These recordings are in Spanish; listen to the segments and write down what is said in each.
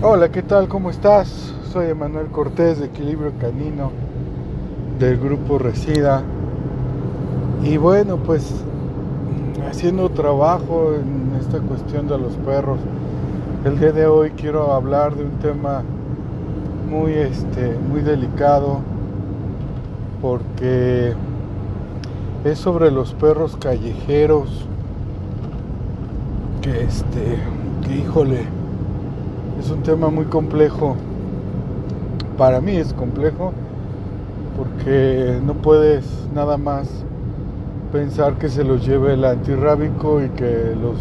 Hola, ¿qué tal? ¿Cómo estás? Soy Emanuel Cortés de Equilibrio Canino del grupo Resida. Y bueno, pues haciendo trabajo en esta cuestión de los perros. El día de hoy quiero hablar de un tema muy este muy delicado porque es sobre los perros callejeros que este que híjole es un tema muy complejo. Para mí es complejo porque no puedes nada más pensar que se los lleve el antirrábico y que los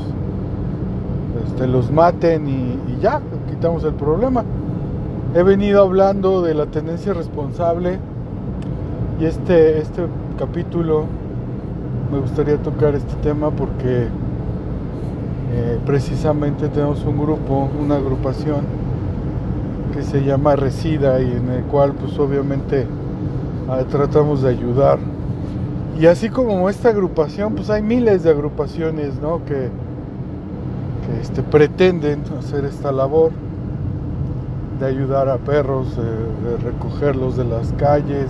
este, los maten y, ya quitamos el problema. He venido hablando de la tendencia responsable y este este capítulo me gustaría tocar este tema porque eh, precisamente tenemos un grupo, una agrupación que se llama Resida y en el cual pues obviamente eh, tratamos de ayudar. Y así como esta agrupación, pues hay miles de agrupaciones ¿no? que, que este, pretenden hacer esta labor de ayudar a perros, de recogerlos de las calles,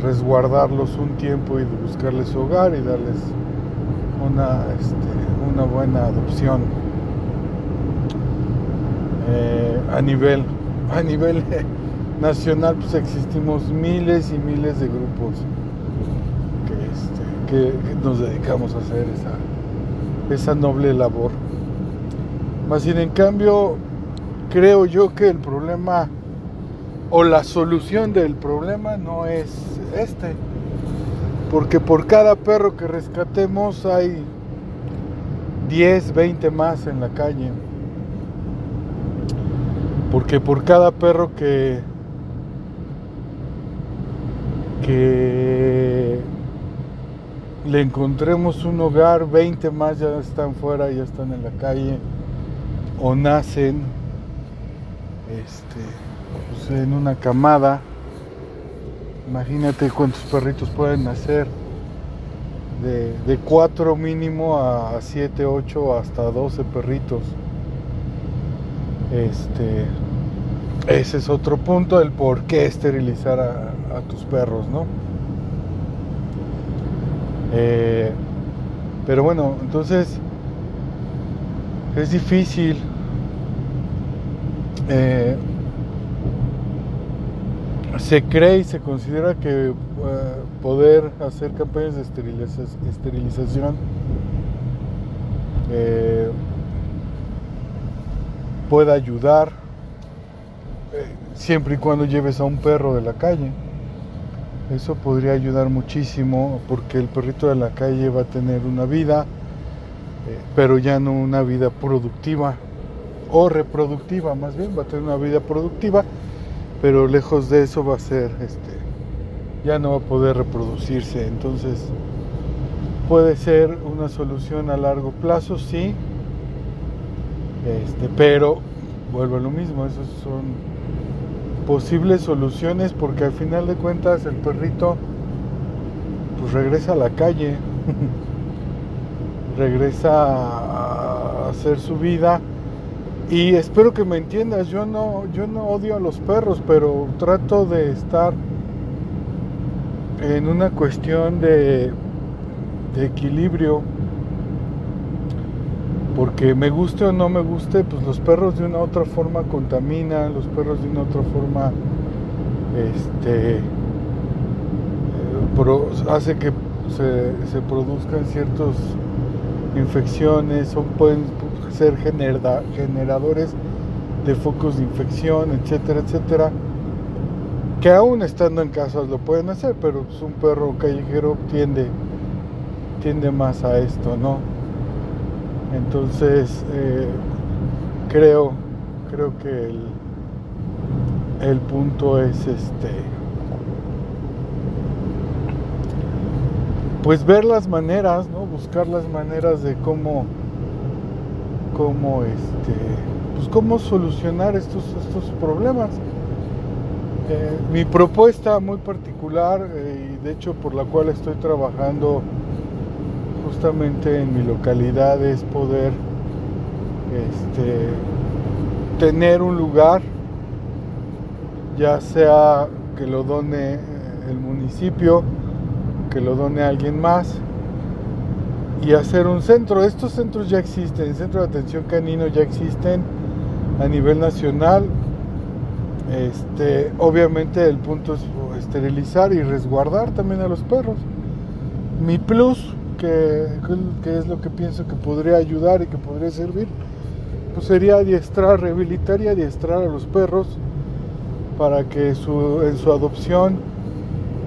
resguardarlos un tiempo y buscarles hogar y darles una, este, una buena adopción eh, a nivel a nivel nacional pues existimos miles y miles de grupos que, este, que nos dedicamos a hacer esa, esa noble labor más sin en cambio creo yo que el problema o la solución del problema no es este. Porque por cada perro que rescatemos hay 10, 20 más en la calle. Porque por cada perro que que le encontremos un hogar, 20 más ya están fuera, ya están en la calle o nacen este pues, en una camada. Imagínate cuántos perritos pueden nacer. De, de 4 mínimo a 7, 8, hasta 12 perritos. Este, ese es otro punto del por qué esterilizar a, a tus perros, ¿no? Eh, pero bueno, entonces es difícil. Eh, se cree y se considera que uh, poder hacer campañas de esteriliza esterilización eh, pueda ayudar eh, siempre y cuando lleves a un perro de la calle. Eso podría ayudar muchísimo porque el perrito de la calle va a tener una vida, eh, pero ya no una vida productiva o reproductiva, más bien va a tener una vida productiva pero lejos de eso va a ser este ya no va a poder reproducirse. Entonces puede ser una solución a largo plazo sí. Este pero vuelvo a lo mismo esos son posibles soluciones porque al final de cuentas el perrito pues regresa a la calle regresa a hacer su vida. Y espero que me entiendas, yo no, yo no odio a los perros, pero trato de estar en una cuestión de, equilibrio. Porque me guste o no me guste, pues los perros de una u otra forma contaminan, los perros de una u otra forma este, pro, hace que se, produzcan ciertas infecciones, son, pueden ser genera, generadores de focos de infección, etcétera, etcétera, que aún estando en casas lo pueden hacer, pero pues, un perro callejero tiende, tiende más a esto, ¿no? Entonces, eh, creo, creo que el, el punto es este, pues ver las maneras, ¿no? Buscar las maneras de cómo cómo este pues cómo solucionar estos estos problemas eh, mi propuesta muy particular eh, y de hecho por la cual estoy trabajando justamente en mi localidad es poder este tener un lugar, ya sea que lo done el municipio, que lo done alguien más, y hacer un centro. Estos centros ya existen, el centro de atención canino ya existen a nivel nacional. Este, obviamente el punto es esterilizar y resguardar también a los perros. Mi plus, que, que es lo que pienso que podría ayudar y que podría servir, pues sería adiestrar, rehabilitar y adiestrar a los perros para que su, en su adopción,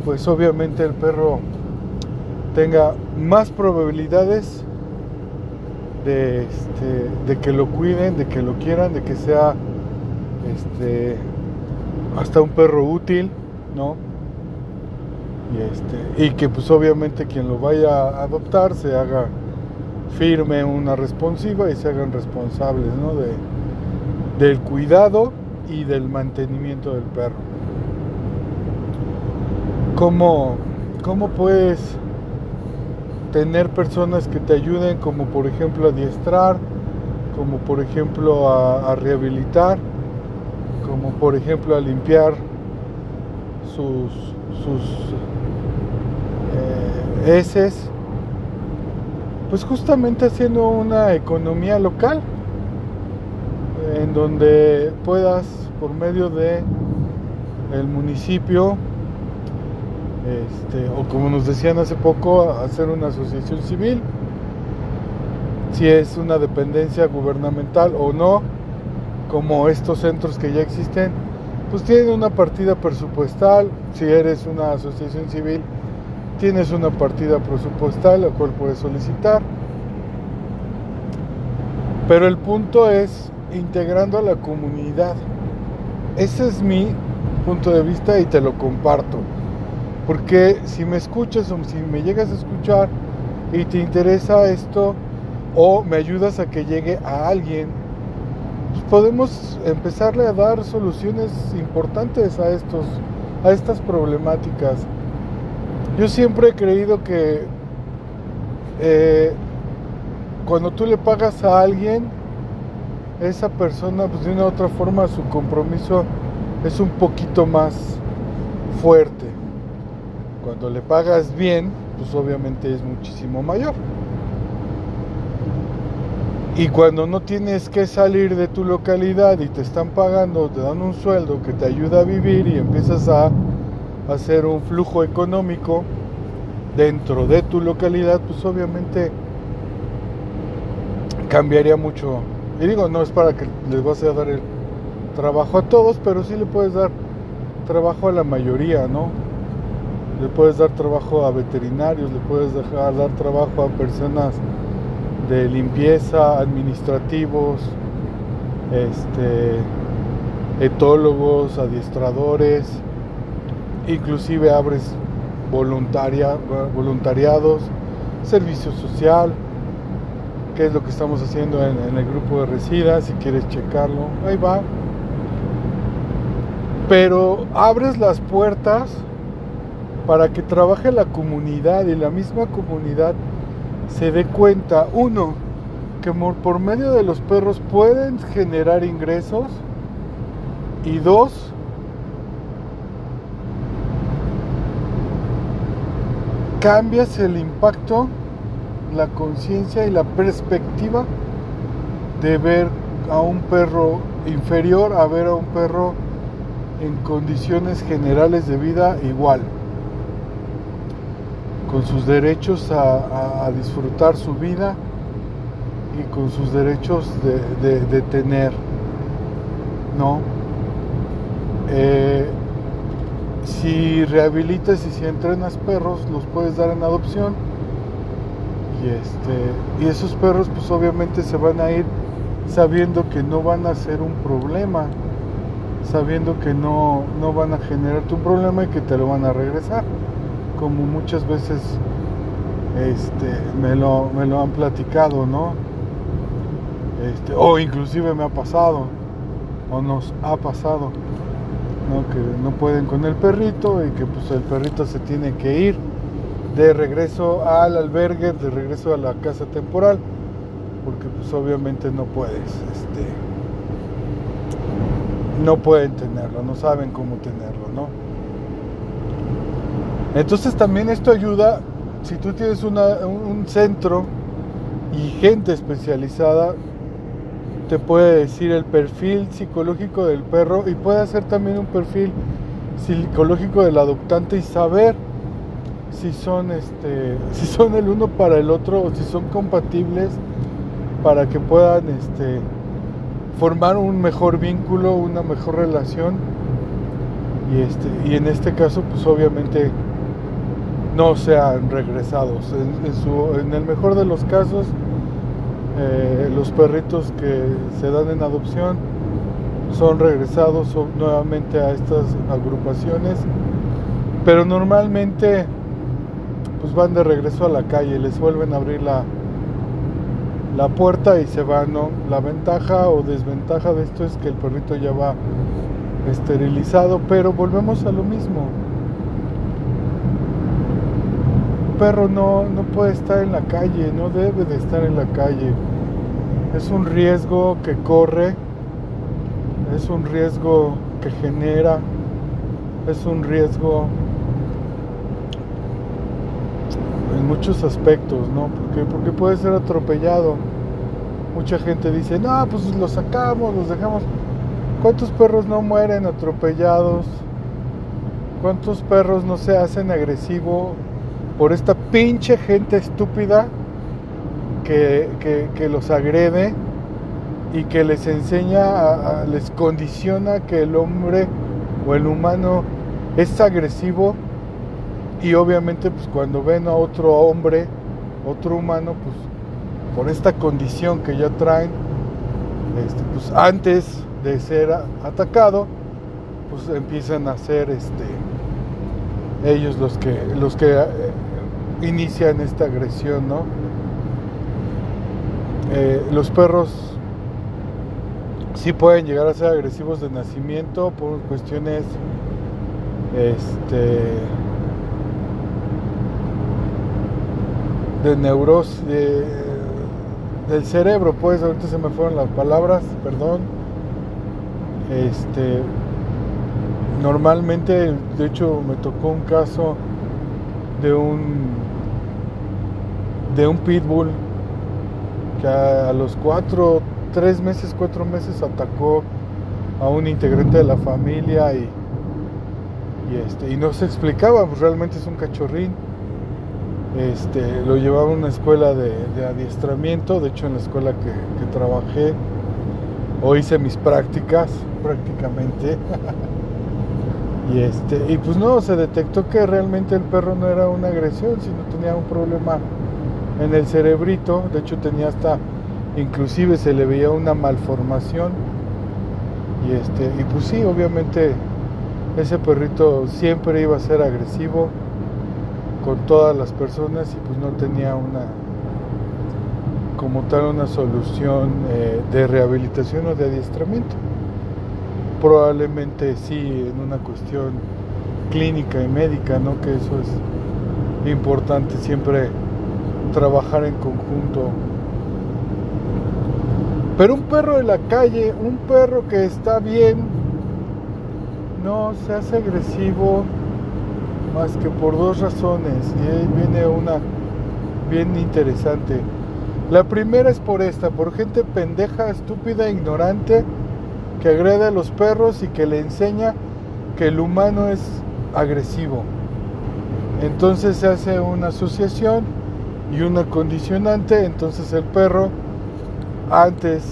pues obviamente el perro tenga más probabilidades de, este, de que lo cuiden, de que lo quieran, de que sea este, hasta un perro útil, ¿no? Y, este, y que pues obviamente quien lo vaya a adoptar se haga firme una responsiva y se hagan responsables ¿no? de, del cuidado y del mantenimiento del perro. ¿Cómo, cómo puedes tener personas que te ayuden como por ejemplo a adiestrar, como por ejemplo a, rehabilitar, como por ejemplo a limpiar sus, sus eh, heces? pues justamente haciendo una economía local en donde puedas por medio de el municipio este, o como nos decían hace poco hacer una asociación civil si es una dependencia gubernamental o no como estos centros que ya existen pues tienen una partida presupuestal si eres una asociación civil tienes una partida presupuestal la cual puedes solicitar. Pero el punto es integrando a la comunidad. Ese es mi punto de vista y te lo comparto. Porque si me escuchas o si me llegas a escuchar y te interesa esto o me ayudas a que llegue a alguien, podemos empezarle a dar soluciones importantes a estos a estas problemáticas yo siempre he creído que eh, cuando tú le pagas a alguien, esa persona, pues de una u otra forma, su compromiso es un poquito más fuerte. Cuando le pagas bien, pues obviamente es muchísimo mayor. Y cuando no tienes que salir de tu localidad y te están pagando, te dan un sueldo que te ayuda a vivir y empiezas a hacer un flujo económico dentro de tu localidad, pues obviamente cambiaría mucho. Y digo, no es para que les vas a dar el trabajo a todos, pero sí le puedes dar trabajo a la mayoría, ¿no? Le puedes dar trabajo a veterinarios, le puedes dejar dar trabajo a personas de limpieza, administrativos, este, etólogos, adiestradores, inclusive abres voluntaria, voluntariados, servicio social, que es lo que estamos haciendo en, en, el grupo de Resida, si quieres checarlo, ahí va. Pero abres las puertas para que trabaje la comunidad y la misma comunidad se dé cuenta, uno, que por medio de los perros pueden generar ingresos y dos, cambias el impacto, la conciencia y la perspectiva de ver a un perro inferior a ver a un perro en condiciones generales de vida igual, con sus derechos a, disfrutar su vida y con sus derechos de, tener, ¿no? Eh, si rehabilitas y si entrenas perros, los puedes dar en adopción. Y, este, y esos perros pues obviamente se van a ir sabiendo que no van a ser un problema, sabiendo que no, no van a generarte un problema y que te lo van a regresar, como muchas veces este, me, lo, me lo han platicado, ¿no? Este, o inclusive me ha pasado, o nos ha pasado que no pueden con el perrito y que pues el perrito se tiene que ir de regreso al albergue, de regreso a la casa temporal, porque pues obviamente no puedes este, no pueden tenerlo, no saben cómo tenerlo, ¿no? Entonces también esto ayuda, si tú tienes un centro y gente especializada, te puede decir el perfil psicológico del perro y puede hacer también un perfil psicológico del adoptante y saber si son este si son el uno para el otro o si son compatibles para que puedan este formar un mejor vínculo, una mejor relación. Y este y en este caso pues obviamente no sean regresados en, el mejor de los casos eh, los perritos que se dan en adopción son regresados nuevamente a estas agrupaciones, pero normalmente pues van de regreso a la calle, les vuelven a abrir la, la puerta y se van. La ventaja o desventaja de esto es que el perrito ya va esterilizado, pero volvemos a lo mismo. Perro no, no puede estar en la calle, no debe de estar en la calle. Es un riesgo que corre, es un riesgo que genera, es un riesgo en muchos aspectos, ¿no? Porque, porque puede ser atropellado. Mucha gente dice, no, pues los sacamos, los dejamos. ¿Cuántos perros no mueren atropellados? ¿Cuántos perros no se hacen agresivos por esta pinche gente estúpida que, los agrede y que les enseña, les condiciona que el hombre o el humano es agresivo y obviamente pues cuando ven a otro hombre, otro humano, pues por esta condición que ya traen, este, pues antes de ser atacado, pues empiezan a ser este ellos los que los que eh, inician esta agresión, ¿no? Eh, los perros sí pueden llegar a ser agresivos de nacimiento por cuestiones este de neuros del cerebro pues ahorita se me fueron las palabras perdón este normalmente de hecho me tocó un caso de un de un pitbull que a, los cuatro, tres meses, cuatro meses atacó a un integrante de la familia y, y, este, y no se explicaba, pues realmente es un cachorrín. Este, lo llevaba a una escuela de, adiestramiento, de hecho en la escuela que, que trabajé o hice mis prácticas prácticamente. y este, y pues no, se detectó que realmente el perro no era una agresión, sino tenía un problema en el cerebrito, de hecho tenía hasta, inclusive se le veía una malformación y este, y pues sí, obviamente ese perrito siempre iba a ser agresivo con todas las personas y pues no tenía una como tal una solución eh, de rehabilitación o de adiestramiento. Probablemente sí en una cuestión clínica y médica, ¿no? Que eso es importante siempre trabajar en conjunto. Pero un perro de la calle, un perro que está bien, no se hace agresivo más que por dos razones. Y ahí viene una bien interesante. La primera es por esta, por gente pendeja, estúpida, ignorante, que agrede a los perros y que le enseña que el humano es agresivo. Entonces se hace una asociación y una condicionante, entonces el perro, antes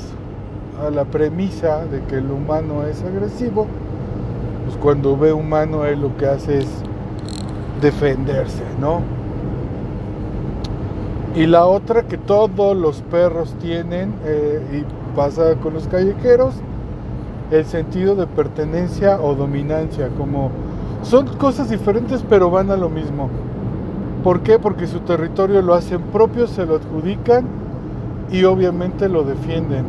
a la premisa de que el humano es agresivo, pues cuando ve humano él lo que hace es defenderse, ¿no? Y la otra que todos los perros tienen, eh, y pasa con los callejeros, el sentido de pertenencia o dominancia, como son cosas diferentes pero van a lo mismo. ¿Por qué? Porque su territorio lo hacen propio, se lo adjudican y obviamente lo defienden.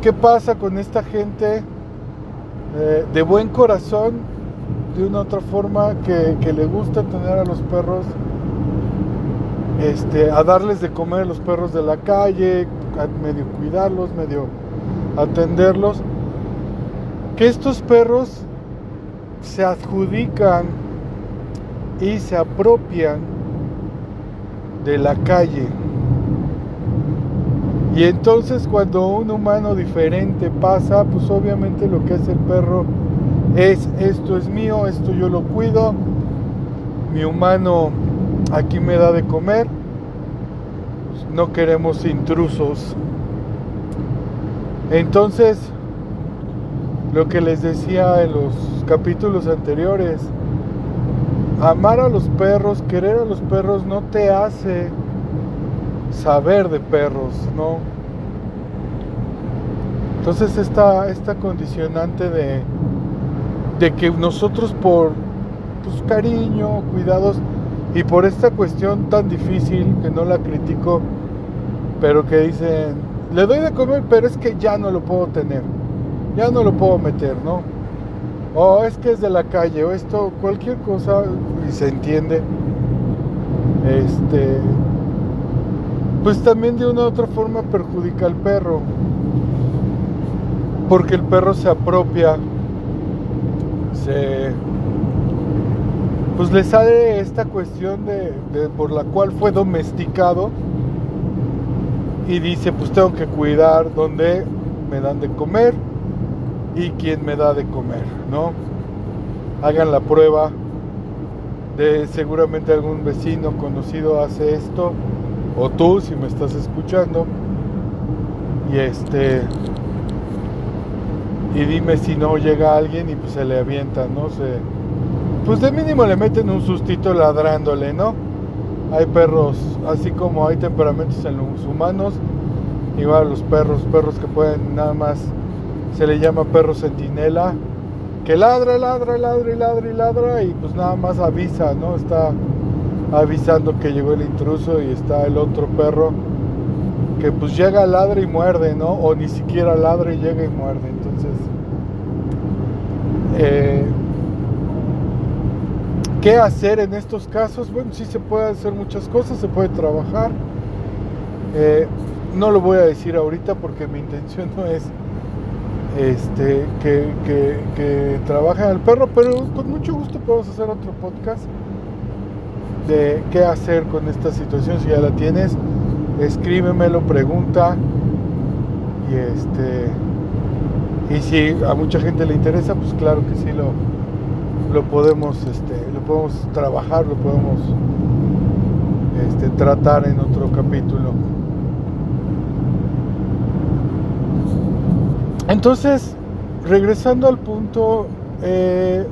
¿Qué pasa con esta gente eh, de buen corazón, de una otra forma, que, le gusta tener a los perros, este, a darles de comer a los perros de la calle, a medio cuidarlos, medio atenderlos? que estos perros se adjudican y se apropian de la calle. Y entonces cuando un humano diferente pasa, pues obviamente lo que hace el perro es esto es mío, esto yo lo cuido, mi humano aquí me da de comer, no queremos intrusos. Entonces, lo que les decía en los capítulos anteriores, amar a los perros, querer a los perros no te hace saber de perros, ¿no? Entonces esta, esta condicionante de, de que nosotros por pues, cariño, cuidados y por esta cuestión tan difícil que no la critico, pero que dicen, le doy de comer, pero es que ya no lo puedo tener, ya no lo puedo meter, ¿no? O es que es de la calle, o esto, cualquier cosa, y se entiende. Este, pues también de una u otra forma perjudica al perro, porque el perro se apropia, se, pues le sale esta cuestión de, de por la cual fue domesticado y dice, pues tengo que cuidar donde me dan de comer y quién me da de comer, ¿no? Hagan la prueba de seguramente algún vecino conocido hace esto o tú si me estás escuchando y este y dime si no llega alguien y pues se le avienta, no sé. Pues de mínimo le meten un sustito ladrándole, ¿no? Hay perros, así como hay temperamentos en los humanos, igual los perros, perros que pueden nada más, se le llama perro centinela, que ladra, ladra, ladra y ladra y ladra y pues nada más avisa, ¿no? Está avisando que llegó el intruso y está el otro perro que pues llega, ladra y muerde, ¿no? O ni siquiera ladra y llega y muerde. Entonces, eh, ¿Qué hacer en estos casos? Bueno, sí se puede hacer muchas cosas, se puede trabajar. Eh, no lo voy a decir ahorita porque mi intención no es este, que, que, que trabajen al perro, pero con mucho gusto podemos hacer otro podcast de qué hacer con esta situación. Si ya la tienes, escríbemelo, pregunta. Y este y si a mucha gente le interesa, pues claro que sí lo, lo podemos este, lo podemos trabajar, lo podemos este, tratar en otro capítulo. Entonces, regresando al punto, eh,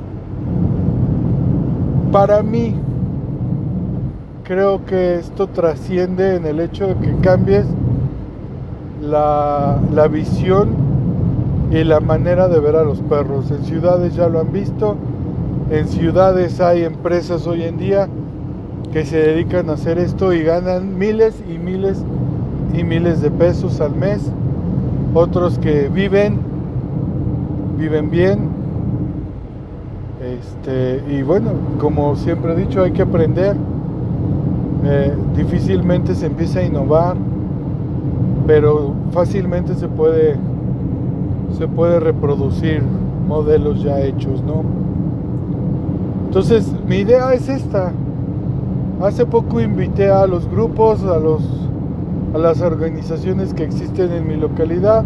para mí, creo que esto trasciende en el hecho de que cambies la, la visión y la manera de ver a los perros. En ciudades ya lo han visto, en ciudades hay empresas hoy en día que se dedican a hacer esto y ganan miles y miles y miles de pesos al mes. Otros que viven, viven bien. Este, y bueno, como siempre he dicho, hay que aprender. Eh, difícilmente se empieza a innovar, pero fácilmente se puede, se puede reproducir modelos ya hechos, ¿no? Entonces, mi idea es esta. Hace poco invité a los grupos, a los a las organizaciones que existen en mi localidad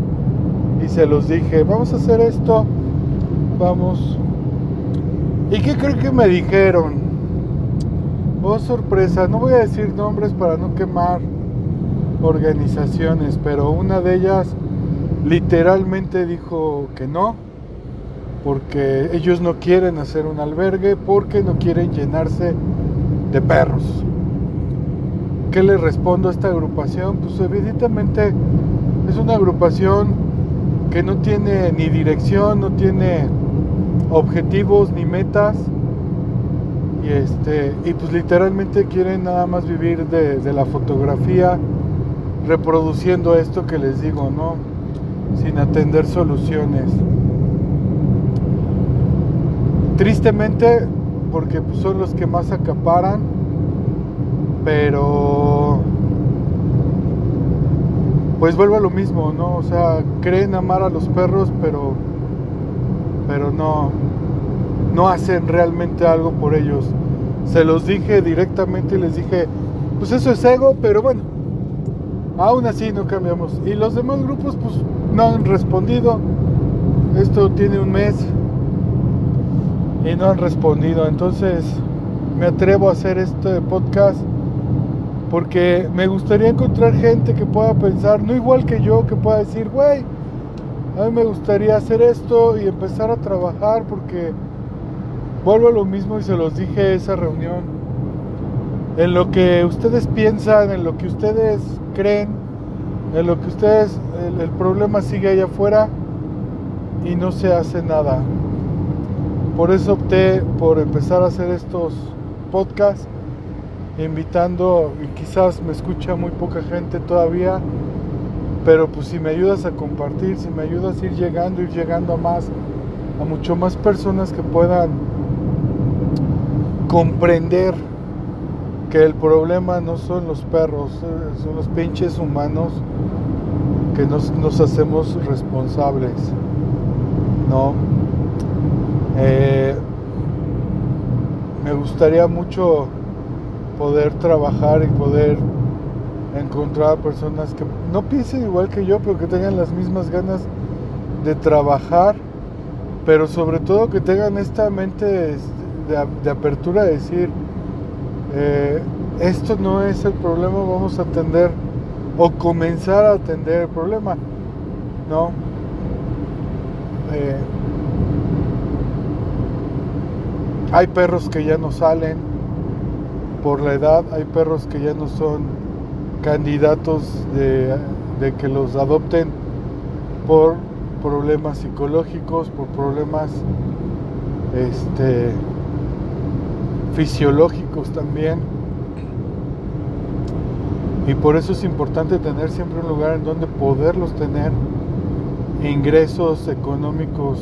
y se los dije, vamos a hacer esto, vamos. ¿Y qué creo que me dijeron? Oh, sorpresa, no voy a decir nombres para no quemar organizaciones, pero una de ellas literalmente dijo que no porque ellos no quieren hacer un albergue porque no quieren llenarse de perros. ¿Qué le respondo a esta agrupación? Pues evidentemente es una agrupación que no tiene ni dirección, no tiene objetivos ni metas y este y pues literalmente quieren nada más vivir de, la fotografía reproduciendo esto que les digo, ¿no? Sin atender soluciones. Tristemente, porque pues, son los que más acaparan, pero pues vuelvo a lo mismo, ¿no? O sea, creen amar a los perros, pero pero no, no hacen realmente algo por ellos. Se los dije directamente y les dije, pues eso es ego, pero bueno, aún así no cambiamos. Y los demás grupos pues no han respondido. Esto tiene un mes y no han respondido. Entonces me atrevo a hacer este podcast porque me gustaría encontrar gente que pueda pensar, no igual que yo, que pueda decir, güey, a mí me gustaría hacer esto y empezar a trabajar porque vuelvo a lo mismo y se los dije esa reunión. En lo que ustedes piensan, en lo que ustedes creen, en lo que ustedes, el, el problema sigue allá afuera y no se hace nada. Por eso opté por empezar a hacer estos podcasts invitando, y quizás me escucha muy poca gente todavía, pero pues si me ayudas a compartir, si me ayudas a ir llegando, ir llegando a más, a mucho más personas que puedan comprender que el problema no son los perros, eh, son los pinches humanos que nos, nos hacemos responsables, ¿no? Eh, me gustaría mucho poder trabajar y poder encontrar personas que no piensen igual que yo, pero que tengan las mismas ganas de trabajar, pero sobre todo que tengan esta mente de, apertura de decir, eh, esto no es el problema, vamos a atender o comenzar a atender el problema, ¿no? Eh, hay perros que ya no salen, por la edad hay perros que ya no son candidatos de, que los adopten por problemas psicológicos, por problemas este, fisiológicos también. Y por eso es importante tener siempre un lugar en donde poderlos tener ingresos económicos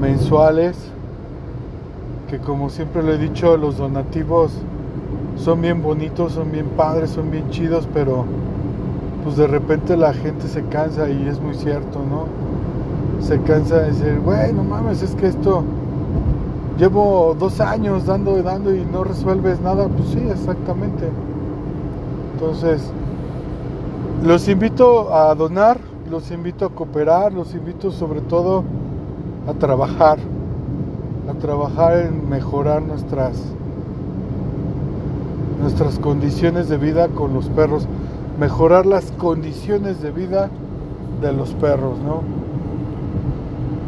mensuales, que como siempre lo he dicho, los donativos son bien bonitos, son bien padres, son bien chidos, pero pues de repente la gente se cansa y es muy cierto, ¿no? Se cansa de decir, güey, no mames, es que esto llevo dos años dando y dando y no resuelves nada. Pues sí, exactamente. Entonces, los invito a donar, los invito a cooperar, los invito sobre todo a trabajar, a trabajar en mejorar nuestras nuestras condiciones de vida con los perros, mejorar las condiciones de vida de los perros, ¿no?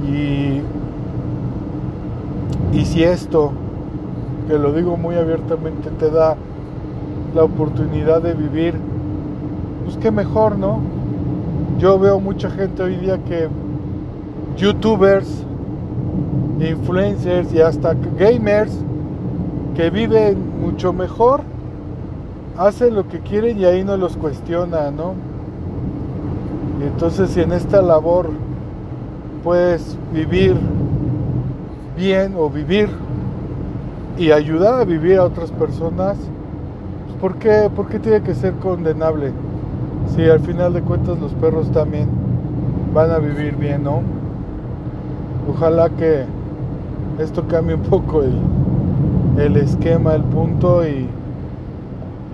Y, y si esto, que lo digo muy abiertamente, te da la oportunidad de vivir, pues qué mejor, ¿no? Yo veo mucha gente hoy día que youtubers, influencers y hasta gamers que viven mucho mejor hacen lo que quieren y ahí no los cuestiona, ¿no? Entonces si en esta labor puedes vivir bien o vivir y ayudar a vivir a otras personas, pues ¿por, qué, ¿por qué tiene que ser condenable? Si al final de cuentas los perros también van a vivir bien, ¿no? Ojalá que esto cambie un poco el, el esquema, el punto y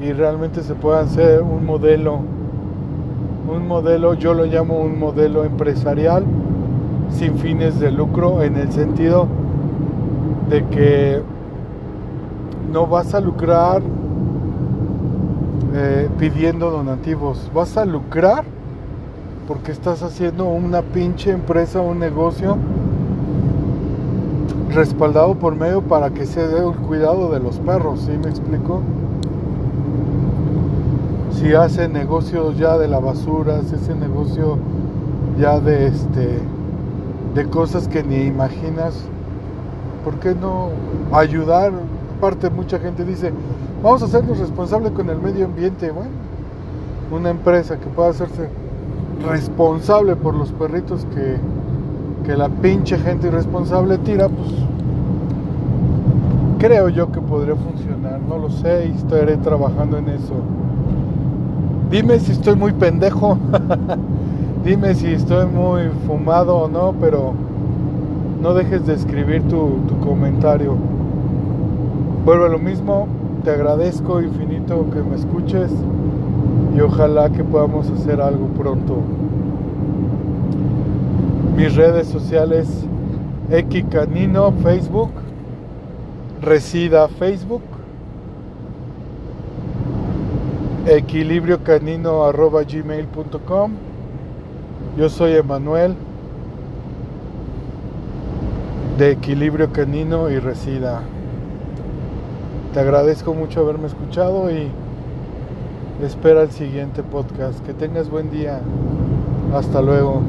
y realmente se pueda hacer un modelo, un modelo, yo lo llamo un modelo empresarial sin fines de lucro en el sentido de que no vas a lucrar eh, pidiendo donativos, vas a lucrar porque estás haciendo una pinche empresa, un negocio respaldado por medio para que se dé el cuidado de los perros, ¿sí me explico? si hace negocios ya de la basura, si hace negocio ya de este de cosas que ni imaginas, ¿por qué no ayudar? Aparte mucha gente dice, vamos a hacernos responsables con el medio ambiente, bueno, una empresa que pueda hacerse responsable por los perritos que, que la pinche gente irresponsable tira, pues creo yo que podría funcionar, no lo sé y estaré trabajando en eso. Dime si estoy muy pendejo. Dime si estoy muy fumado o no, pero no dejes de escribir tu, tu comentario. Vuelvo a lo mismo, te agradezco infinito que me escuches y ojalá que podamos hacer algo pronto. Mis redes sociales, Equicanino Facebook, Resida Facebook, equilibriocanino arroba gmail.com. Yo soy Emanuel de Equilibrio Canino y Resida. Te agradezco mucho haberme escuchado y espera el siguiente podcast. Que tengas buen día. Hasta luego.